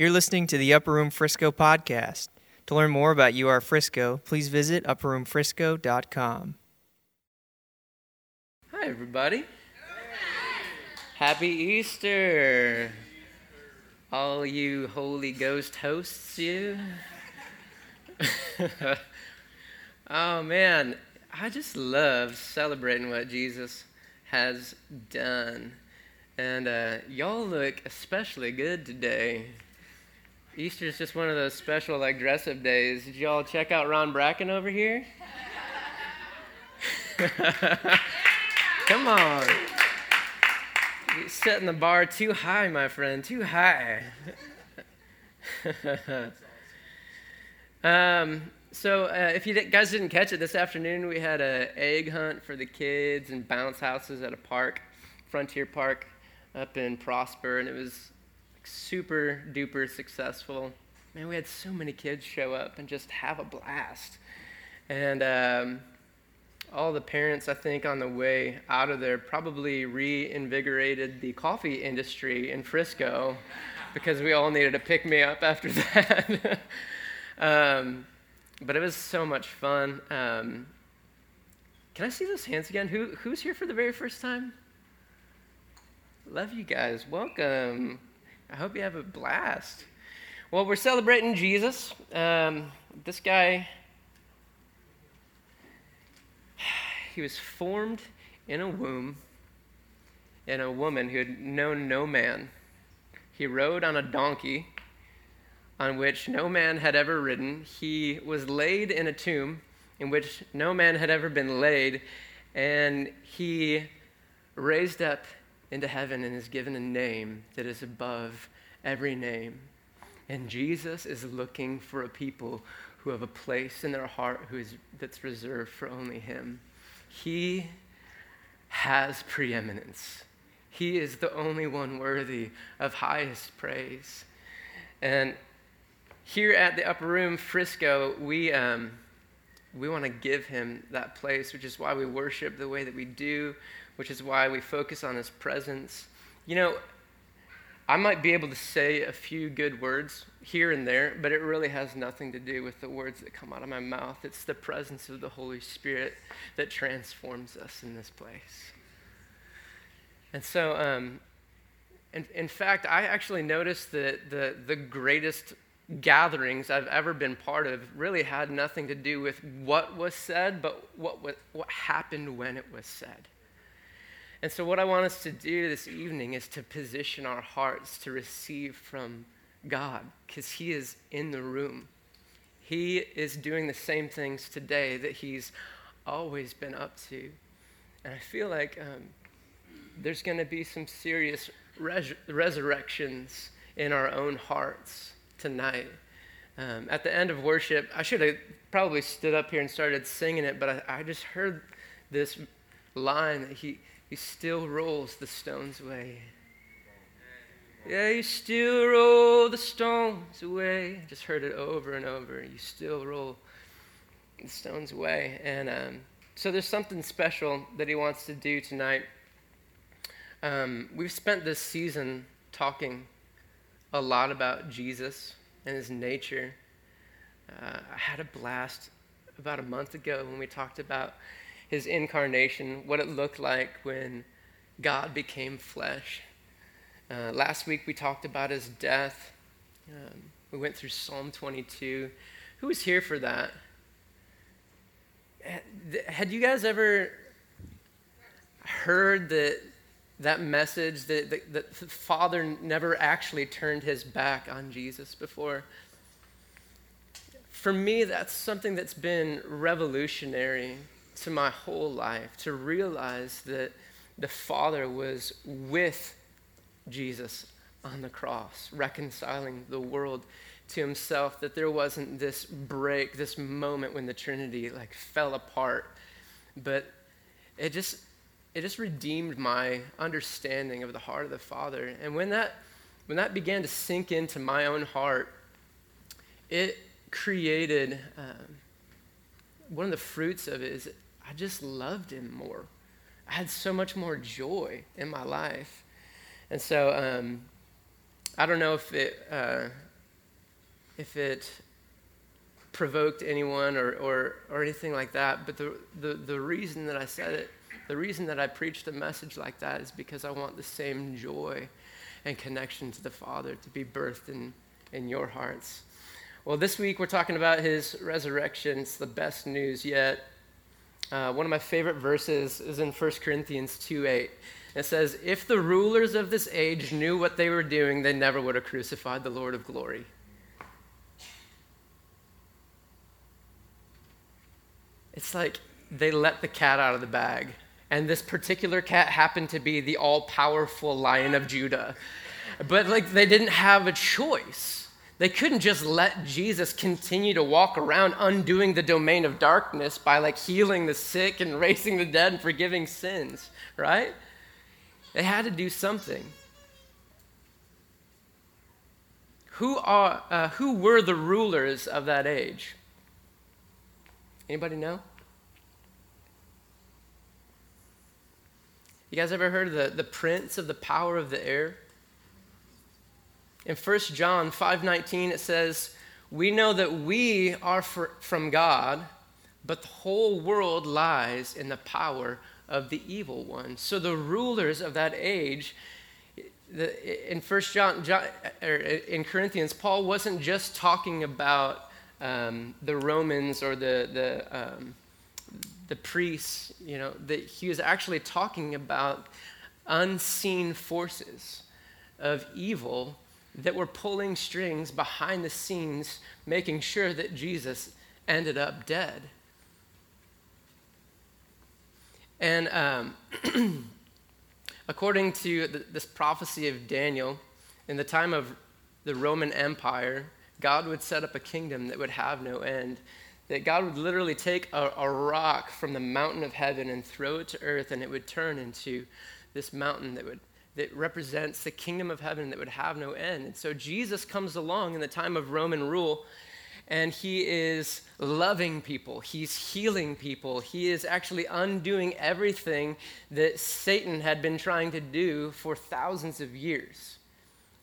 You're listening to the Upper Room Frisco podcast. To learn more about UR Frisco, please visit upperroomfrisco.com. Hi, everybody. Happy Easter. All you Holy Ghost hosts, you. oh, man. I just love celebrating what Jesus has done. And uh, y'all look especially good today. Easter is just one of those special, like, dress up days. Did y'all check out Ron Bracken over here? Come on. You're setting the bar too high, my friend, too high. um, so, uh, if you guys didn't catch it this afternoon, we had an egg hunt for the kids and bounce houses at a park, Frontier Park, up in Prosper, and it was super duper successful. Man, we had so many kids show up and just have a blast. And um, all the parents, I think, on the way out of there probably reinvigorated the coffee industry in Frisco because we all needed to pick me up after that. um, but it was so much fun. Um, can I see those hands again? Who, who's here for the very first time? Love you guys. Welcome. I hope you have a blast. Well, we're celebrating Jesus. Um, this guy, he was formed in a womb in a woman who had known no man. He rode on a donkey on which no man had ever ridden. He was laid in a tomb in which no man had ever been laid, and he raised up into heaven and is given a name that is above every name. And Jesus is looking for a people who have a place in their heart who is, that's reserved for only Him. He has preeminence. He is the only one worthy of highest praise. And here at the Upper Room, Frisco, we, um, we want to give him that place, which is why we worship the way that we do, which is why we focus on his presence. You know, I might be able to say a few good words here and there, but it really has nothing to do with the words that come out of my mouth. It's the presence of the Holy Spirit that transforms us in this place. And so, um, in, in fact, I actually noticed that the, the greatest gatherings I've ever been part of really had nothing to do with what was said, but what, what, what happened when it was said. And so, what I want us to do this evening is to position our hearts to receive from God, because He is in the room. He is doing the same things today that He's always been up to. And I feel like um, there's going to be some serious res- resurrections in our own hearts tonight. Um, at the end of worship, I should have probably stood up here and started singing it, but I, I just heard this line that he, he still rolls the stones away. Yeah, you still roll the stones away. Just heard it over and over. You still roll the stones away. And um, so there's something special that he wants to do tonight. Um, we've spent this season talking a lot about Jesus and his nature. Uh, I had a blast about a month ago when we talked about his incarnation, what it looked like when God became flesh. Uh, last week we talked about his death. Um, we went through Psalm 22. Who was here for that? Had you guys ever heard that that message that, that, that the Father never actually turned his back on Jesus before. For me, that's something that's been revolutionary to my whole life to realize that the Father was with Jesus on the cross, reconciling the world to himself, that there wasn't this break, this moment when the Trinity like fell apart, but it just it just redeemed my understanding of the heart of the Father. And when that, when that began to sink into my own heart, it created um, one of the fruits of it is I just loved him more. I had so much more joy in my life. And so um, I don't know if it, uh, if it provoked anyone or, or, or anything like that. But the, the, the reason that I said it, the reason that I preached a message like that is because I want the same joy and connection to the Father to be birthed in, in your hearts. Well, this week we're talking about his resurrection. It's the best news yet. Uh, one of my favorite verses is in 1 Corinthians 2 8. It says, If the rulers of this age knew what they were doing, they never would have crucified the Lord of glory. It's like they let the cat out of the bag. And this particular cat happened to be the all powerful lion of Judah. But like they didn't have a choice. They couldn't just let Jesus continue to walk around undoing the domain of darkness by like healing the sick and raising the dead and forgiving sins, right? They had to do something. Who, are, uh, who were the rulers of that age? Anybody know? You guys ever heard of the, the prince of the power of the air? In 1 John 5:19 it says, "We know that we are for, from God, but the whole world lies in the power of the evil one." So the rulers of that age the, in 1 John, John er, in Corinthians, Paul wasn't just talking about um, the Romans or the, the, um, the priests, you know, that he was actually talking about unseen forces of evil that were pulling strings behind the scenes, making sure that Jesus ended up dead. And um, according to this prophecy of Daniel, in the time of the Roman Empire, God would set up a kingdom that would have no end. That God would literally take a, a rock from the mountain of heaven and throw it to earth, and it would turn into this mountain that would that represents the kingdom of heaven that would have no end. And so Jesus comes along in the time of Roman rule and he is loving people, he's healing people, he is actually undoing everything that Satan had been trying to do for thousands of years.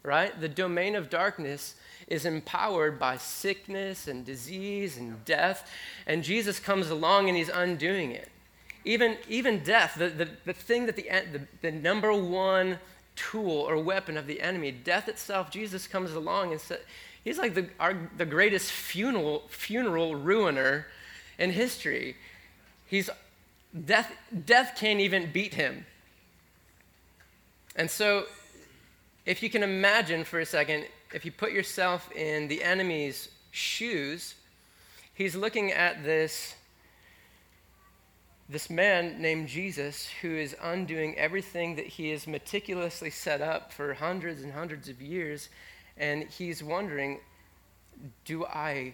Right? The domain of darkness is empowered by sickness and disease and death, and Jesus comes along and he's undoing it even, even death, the, the, the thing that the, the, the number one tool or weapon of the enemy, death itself, Jesus comes along and says, he's like the, our, the greatest funeral, funeral ruiner in history. He's, death, death can't even beat him. And so, if you can imagine for a second, if you put yourself in the enemy's shoes, he's looking at this this man named Jesus who is undoing everything that he has meticulously set up for hundreds and hundreds of years and he's wondering do I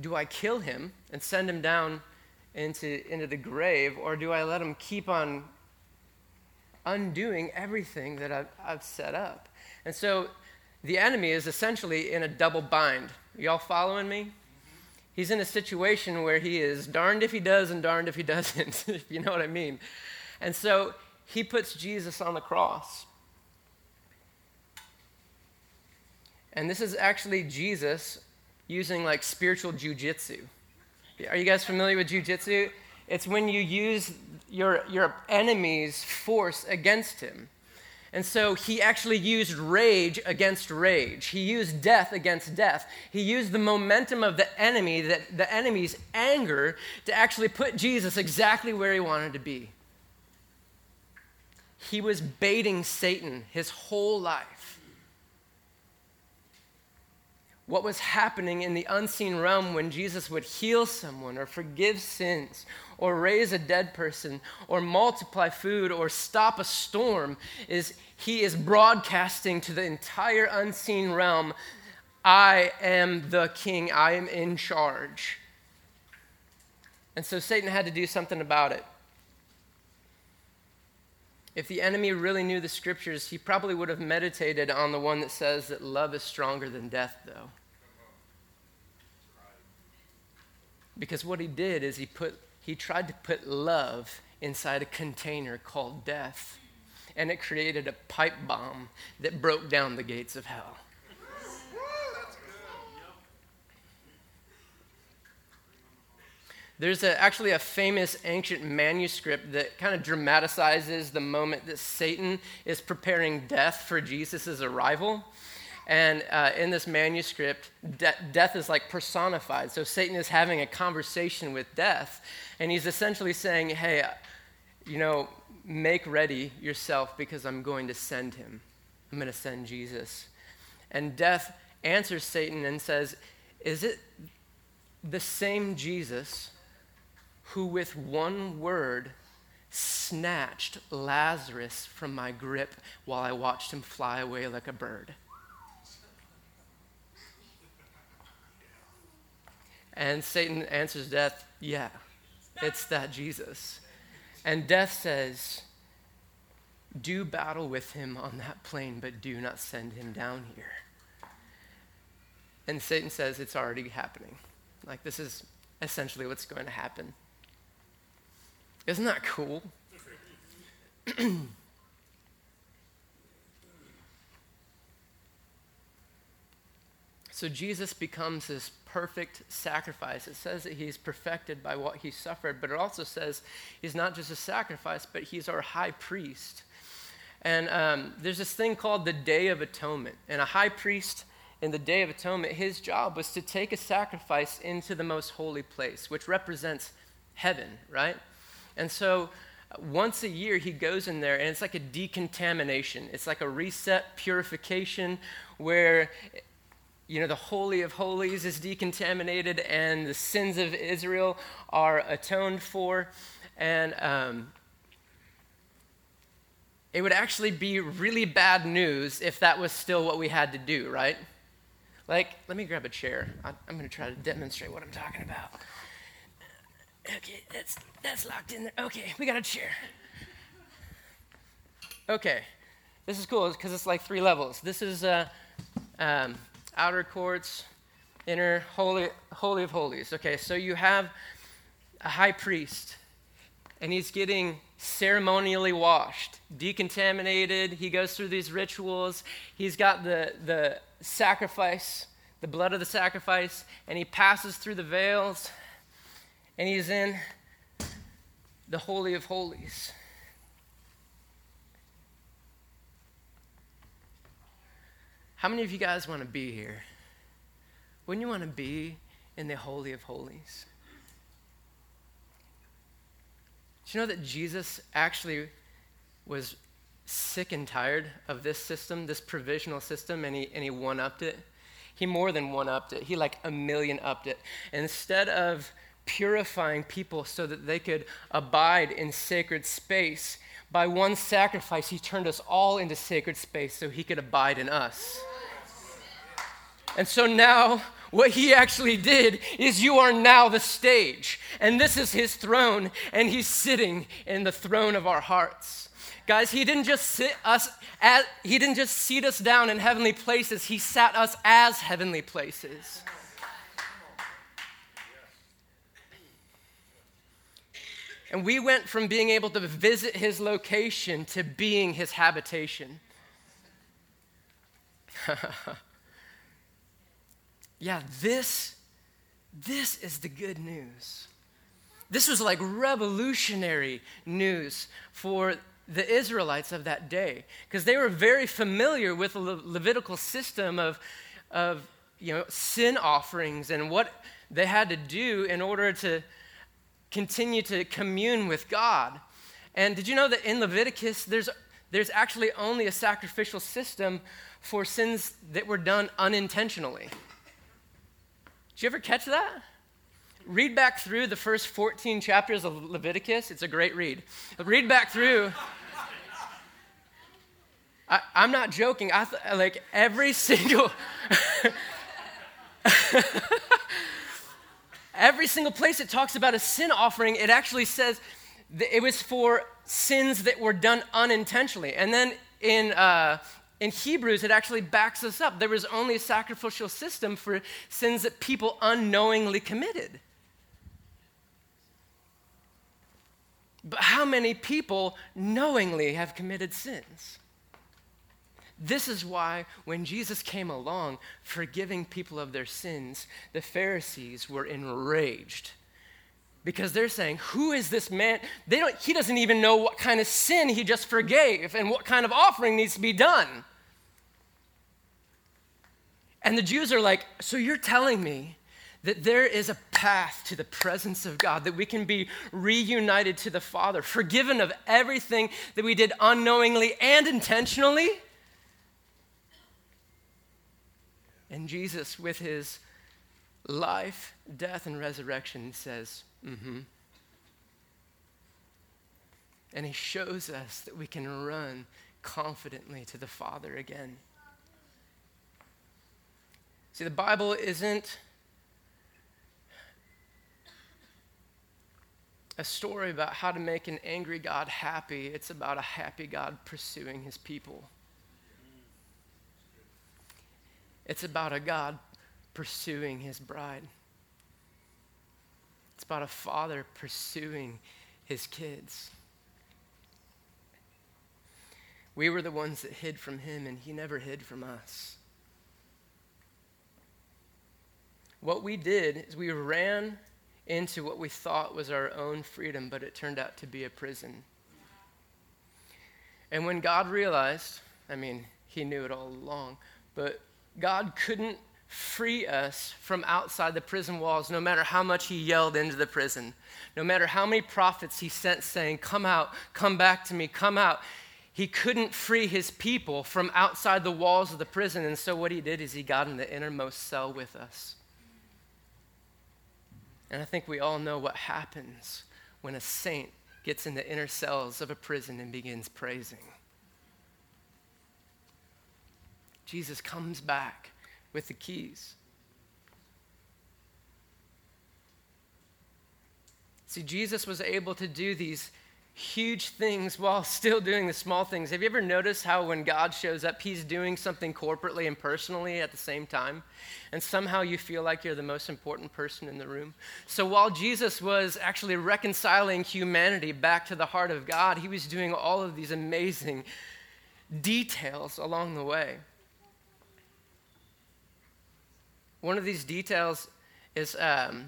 do I kill him and send him down into into the grave or do I let him keep on undoing everything that I've, I've set up? And so the enemy is essentially in a double bind. Y'all following me He's in a situation where he is darned if he does and darned if he doesn't, if you know what I mean. And so he puts Jesus on the cross. And this is actually Jesus using like spiritual jujitsu. Are you guys familiar with jujitsu? It's when you use your, your enemy's force against him. And so he actually used rage against rage. He used death against death. He used the momentum of the enemy, that the enemy's anger, to actually put Jesus exactly where he wanted to be. He was baiting Satan his whole life. What was happening in the unseen realm when Jesus would heal someone or forgive sins or raise a dead person or multiply food or stop a storm is he is broadcasting to the entire unseen realm I am the king, I am in charge. And so Satan had to do something about it. If the enemy really knew the scriptures, he probably would have meditated on the one that says that love is stronger than death, though. Because what he did is he put he tried to put love inside a container called death and it created a pipe bomb that broke down the gates of hell. There's a, actually a famous ancient manuscript that kind of dramatizes the moment that Satan is preparing death for Jesus' arrival. And uh, in this manuscript, de- death is like personified. So Satan is having a conversation with death, and he's essentially saying, Hey, you know, make ready yourself because I'm going to send him. I'm going to send Jesus. And death answers Satan and says, Is it the same Jesus who, with one word, snatched Lazarus from my grip while I watched him fly away like a bird? And Satan answers death, Yeah, it's that Jesus. And death says, Do battle with him on that plane, but do not send him down here. And Satan says, It's already happening. Like, this is essentially what's going to happen. Isn't that cool? so Jesus becomes this perfect sacrifice. It says that he's perfected by what he suffered, but it also says he's not just a sacrifice, but he's our high priest. And um, there's this thing called the Day of Atonement. And a high priest in the Day of Atonement, his job was to take a sacrifice into the most holy place, which represents heaven, right? And so uh, once a year, he goes in there, and it's like a decontamination. It's like a reset purification where, you know, the Holy of Holies is decontaminated and the sins of Israel are atoned for. And um, it would actually be really bad news if that was still what we had to do, right? Like, let me grab a chair. I'm going to try to demonstrate what I'm talking about. Okay, that's, that's locked in there. Okay, we got a chair. Okay, this is cool because it's like three levels. This is uh, um, outer courts, inner holy, holy of holies. Okay, so you have a high priest, and he's getting ceremonially washed, decontaminated. He goes through these rituals. He's got the, the sacrifice, the blood of the sacrifice, and he passes through the veils, and he's in the Holy of Holies. How many of you guys want to be here? Wouldn't you want to be in the Holy of Holies? Do you know that Jesus actually was sick and tired of this system, this provisional system, and he, and he one upped it? He more than one upped it. He like a million upped it. instead of purifying people so that they could abide in sacred space, by one sacrifice, he turned us all into sacred space so he could abide in us. And so now what he actually did is you are now the stage, and this is his throne, and he's sitting in the throne of our hearts. Guys, he didn't just sit us at, he didn't just seat us down in heavenly places, he sat us as heavenly places. And we went from being able to visit his location to being his habitation. Yeah, this, this is the good news. This was like revolutionary news for the Israelites of that day because they were very familiar with the Le- Levitical system of, of you know, sin offerings and what they had to do in order to continue to commune with God. And did you know that in Leviticus, there's, there's actually only a sacrificial system for sins that were done unintentionally? Did you ever catch that? Read back through the first 14 chapters of Leviticus. It's a great read. Read back through. I, am not joking. I th- like every single. Every single place it talks about a sin offering, it actually says it was for sins that were done unintentionally. And then in uh, in Hebrews, it actually backs us up. There was only a sacrificial system for sins that people unknowingly committed. But how many people knowingly have committed sins? This is why when Jesus came along forgiving people of their sins, the Pharisees were enraged because they're saying, Who is this man? They don't, he doesn't even know what kind of sin he just forgave and what kind of offering needs to be done. And the Jews are like, So you're telling me that there is a path to the presence of God, that we can be reunited to the Father, forgiven of everything that we did unknowingly and intentionally? And Jesus, with his life, death, and resurrection, says, mm hmm. And he shows us that we can run confidently to the Father again. See, the Bible isn't a story about how to make an angry God happy, it's about a happy God pursuing his people. It's about a God pursuing his bride. It's about a father pursuing his kids. We were the ones that hid from him, and he never hid from us. What we did is we ran into what we thought was our own freedom, but it turned out to be a prison. And when God realized, I mean, he knew it all along, but God couldn't free us from outside the prison walls, no matter how much he yelled into the prison, no matter how many prophets he sent saying, Come out, come back to me, come out. He couldn't free his people from outside the walls of the prison. And so what he did is he got in the innermost cell with us. And I think we all know what happens when a saint gets in the inner cells of a prison and begins praising. Jesus comes back with the keys. See, Jesus was able to do these huge things while still doing the small things. Have you ever noticed how when God shows up, he's doing something corporately and personally at the same time? And somehow you feel like you're the most important person in the room. So while Jesus was actually reconciling humanity back to the heart of God, he was doing all of these amazing details along the way. One of these details is um,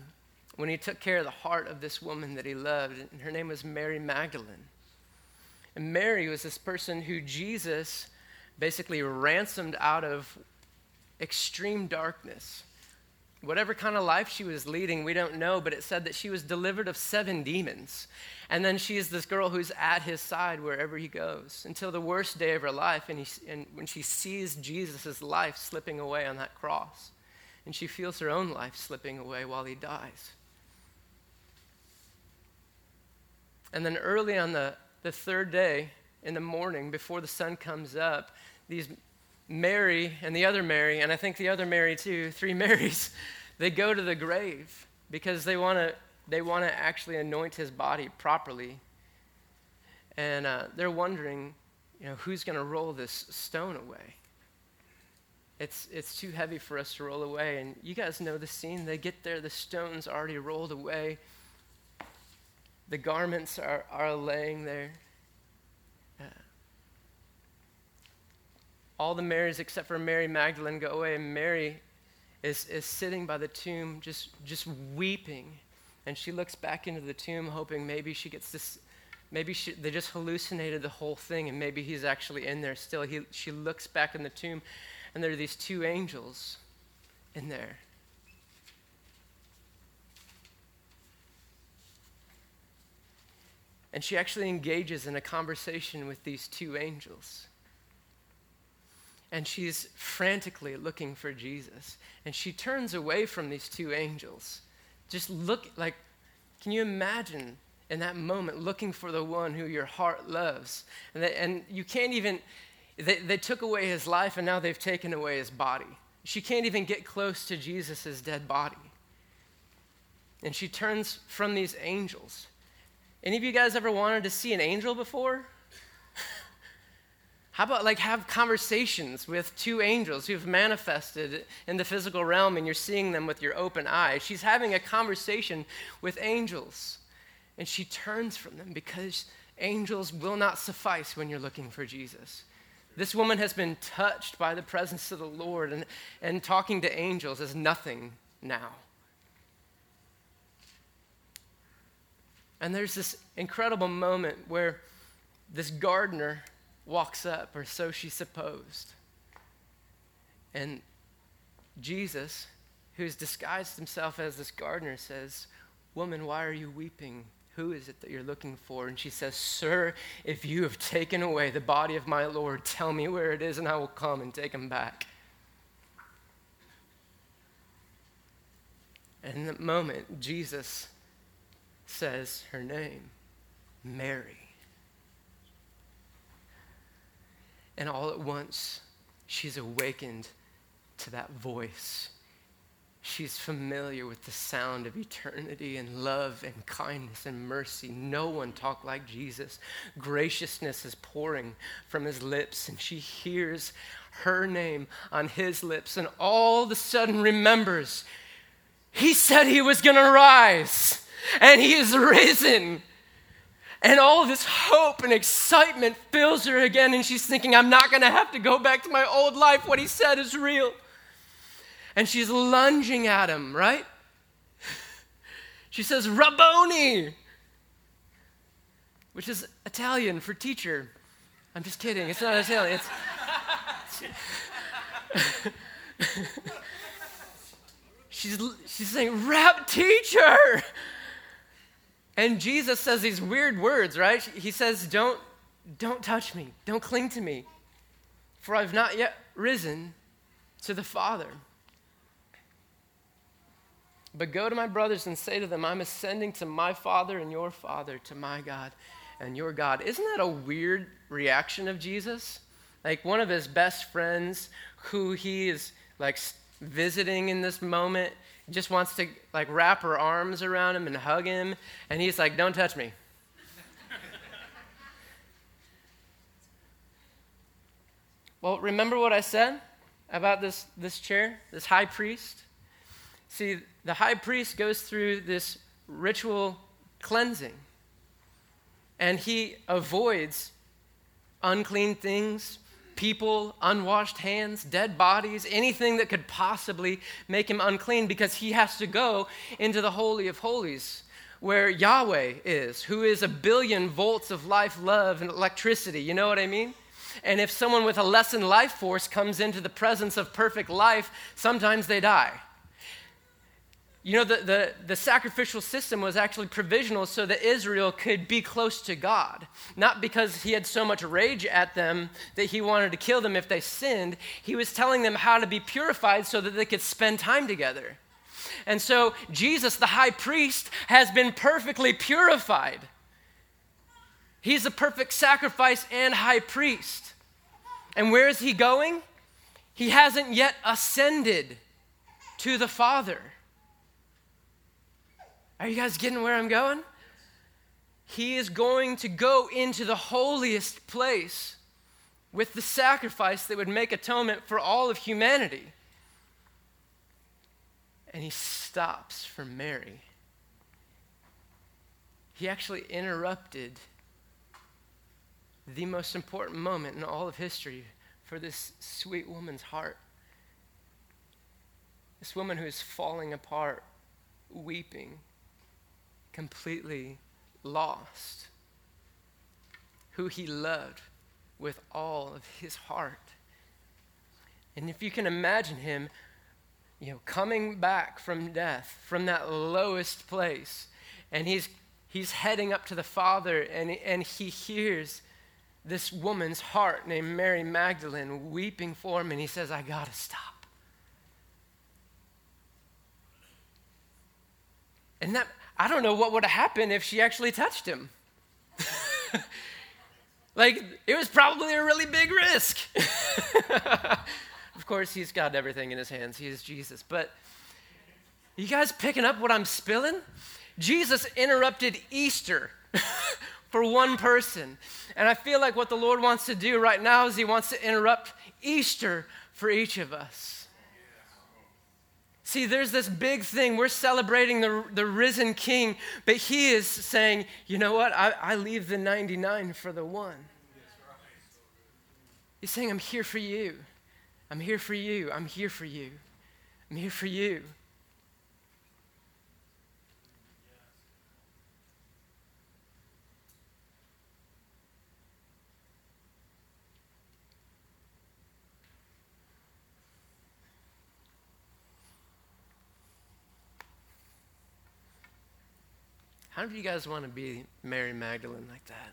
when he took care of the heart of this woman that he loved, and her name was Mary Magdalene. And Mary was this person who Jesus basically ransomed out of extreme darkness. Whatever kind of life she was leading, we don't know, but it said that she was delivered of seven demons. And then she is this girl who's at his side wherever he goes until the worst day of her life, and, he, and when she sees Jesus' life slipping away on that cross. And she feels her own life slipping away while he dies. And then early on the, the third day in the morning, before the sun comes up, these Mary and the other Mary, and I think the other Mary too, three Marys, they go to the grave because they want to they want to actually anoint his body properly. And uh, they're wondering, you know, who's going to roll this stone away? It's, it's too heavy for us to roll away. And you guys know the scene. They get there, the stone's already rolled away. The garments are, are laying there. Uh, all the Marys except for Mary Magdalene go away, and Mary is, is sitting by the tomb just, just weeping. And she looks back into the tomb, hoping maybe she gets this, maybe she, they just hallucinated the whole thing, and maybe he's actually in there still. He, she looks back in the tomb, and there are these two angels in there. And she actually engages in a conversation with these two angels. And she's frantically looking for Jesus. And she turns away from these two angels. Just look like, can you imagine in that moment looking for the one who your heart loves? And, they, and you can't even, they, they took away his life and now they've taken away his body. She can't even get close to Jesus' dead body. And she turns from these angels any of you guys ever wanted to see an angel before? How about like have conversations with two angels who've manifested in the physical realm and you're seeing them with your open eyes? She's having a conversation with angels and she turns from them because angels will not suffice when you're looking for Jesus. This woman has been touched by the presence of the Lord and, and talking to angels is nothing now. And there's this incredible moment where this gardener walks up, or so she supposed. And Jesus, who's disguised himself as this gardener, says, Woman, why are you weeping? Who is it that you're looking for? And she says, Sir, if you have taken away the body of my Lord, tell me where it is, and I will come and take him back. And in that moment, Jesus says her name, Mary. And all at once, she's awakened to that voice. She's familiar with the sound of eternity and love and kindness and mercy. No one talked like Jesus. Graciousness is pouring from his lips, and she hears her name on his lips, and all of a sudden remembers he said he was going to rise, and he is risen. And all this hope and excitement fills her again, and she's thinking, I'm not going to have to go back to my old life. What he said is real. And she's lunging at him, right? She says, Rabboni, which is Italian for teacher. I'm just kidding. It's not Italian. It's. she's, she's saying, Rap teacher. And Jesus says these weird words, right? He says, Don't, don't touch me, don't cling to me, for I've not yet risen to the Father. But go to my brothers and say to them, I'm ascending to my Father and your Father, to my God and your God. Isn't that a weird reaction of Jesus? Like one of his best friends who he is like visiting in this moment just wants to like wrap her arms around him and hug him and he's like don't touch me well remember what i said about this this chair this high priest see the high priest goes through this ritual cleansing and he avoids unclean things people, unwashed hands, dead bodies, anything that could possibly make him unclean because he has to go into the Holy of Holies where Yahweh is, who is a billion volts of life, love, and electricity. You know what I mean? And if someone with a lessened life force comes into the presence of perfect life, sometimes they die. You know, the, the, the, sacrificial system was actually provisional so that Israel could be close to God. Not because he had so much rage at them that he wanted to kill them if they sinned. He was telling them how to be purified so that they could spend time together. And so Jesus, the high priest, has been perfectly purified. He's a perfect sacrifice and high priest. And where is he going? He hasn't yet ascended to the Father. Are you guys getting where I'm going? He is going to go into the holiest place with the sacrifice that would make atonement for all of humanity. And he stops for Mary. He actually interrupted the most important moment in all of history for this sweet woman's heart. This woman who is falling apart, weeping completely lost, who he loved with all of his heart. And if you can imagine him, you know, coming back from death, from that lowest place, and he's, he's heading up to the Father, and, and he hears this woman's heart named Mary Magdalene weeping for him, and he says, I gotta stop. And that, I don't know what would have happened if she actually touched him. like, it was probably a really big risk. of course, he's got everything in his hands, he is Jesus. But you guys picking up what I'm spilling? Jesus interrupted Easter for one person. And I feel like what the Lord wants to do right now is he wants to interrupt Easter for each of us. See, there's this big thing. We're celebrating the, the risen king, but he is saying, you know what? I, I leave the 99 for the one. He's saying, I'm here for you. I'm here for you. I'm here for you. I'm here for you. How many of you guys want to be Mary Magdalene like that?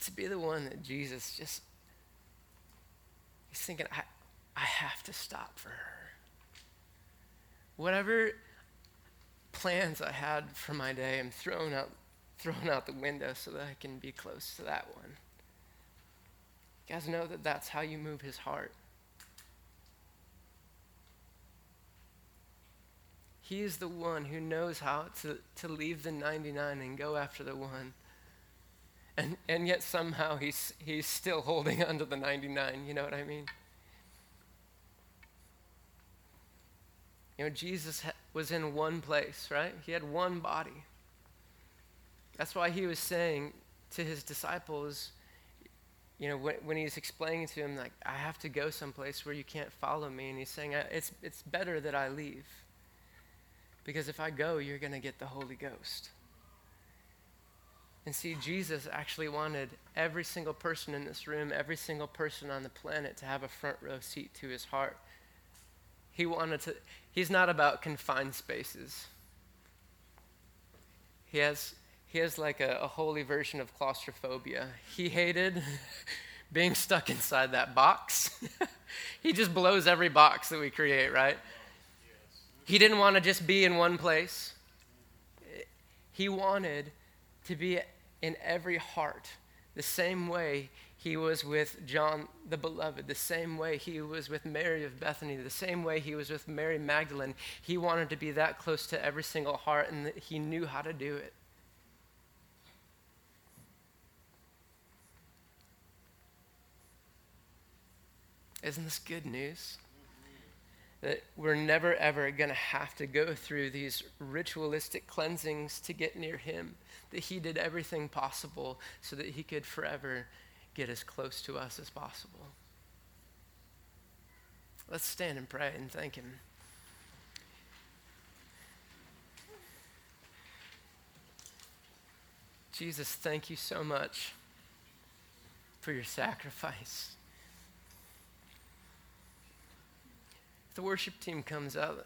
To be the one that Jesus just, he's thinking, I, I have to stop for her. Whatever plans I had for my day, I'm thrown out, throwing out the window so that I can be close to that one. You guys know that that's how you move his heart. He is the one who knows how to, to leave the 99 and go after the one. And, and yet somehow he's, he's still holding on to the 99. You know what I mean? You know, Jesus ha- was in one place, right? He had one body. That's why he was saying to his disciples, you know, when, when he's explaining to him, like, I have to go someplace where you can't follow me. And he's saying, it's, it's better that I leave. Because if I go, you're going to get the Holy Ghost. And see, Jesus actually wanted every single person in this room, every single person on the planet to have a front row seat to his heart. He wanted to, he's not about confined spaces. He has, he has like a, a holy version of claustrophobia. He hated being stuck inside that box. he just blows every box that we create, right? He didn't want to just be in one place. He wanted to be in every heart the same way he was with John the Beloved, the same way he was with Mary of Bethany, the same way he was with Mary Magdalene. He wanted to be that close to every single heart, and he knew how to do it. Isn't this good news? That we're never ever going to have to go through these ritualistic cleansings to get near Him. That He did everything possible so that He could forever get as close to us as possible. Let's stand and pray and thank Him. Jesus, thank you so much for your sacrifice. The worship team comes out,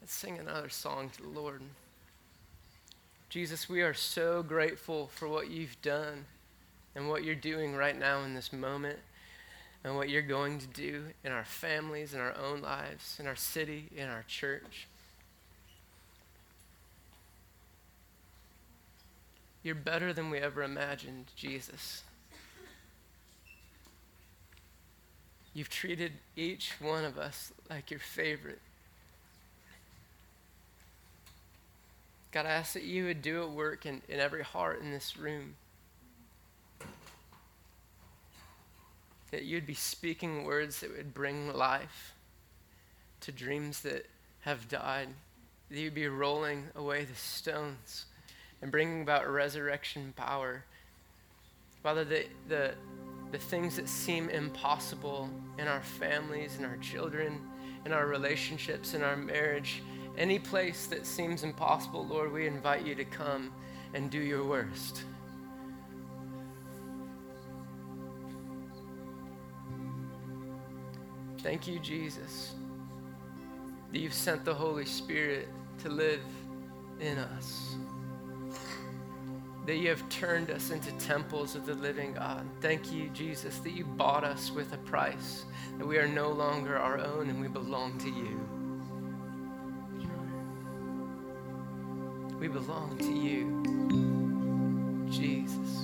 let's sing another song to the Lord. Jesus, we are so grateful for what you've done and what you're doing right now in this moment and what you're going to do in our families, in our own lives, in our city, in our church. You're better than we ever imagined, Jesus. You've treated each one of us like your favorite. God, I ask that you would do a work in, in every heart in this room. that you'd be speaking words that would bring life to dreams that have died, that you'd be rolling away the stones and bringing about resurrection power. Father, the, the, the things that seem impossible in our families, in our children, in our relationships, in our marriage, any place that seems impossible, Lord, we invite you to come and do your worst. Thank you, Jesus, that you've sent the Holy Spirit to live in us. That you have turned us into temples of the living God. Thank you, Jesus, that you bought us with a price, that we are no longer our own and we belong to you. We belong to you, Jesus.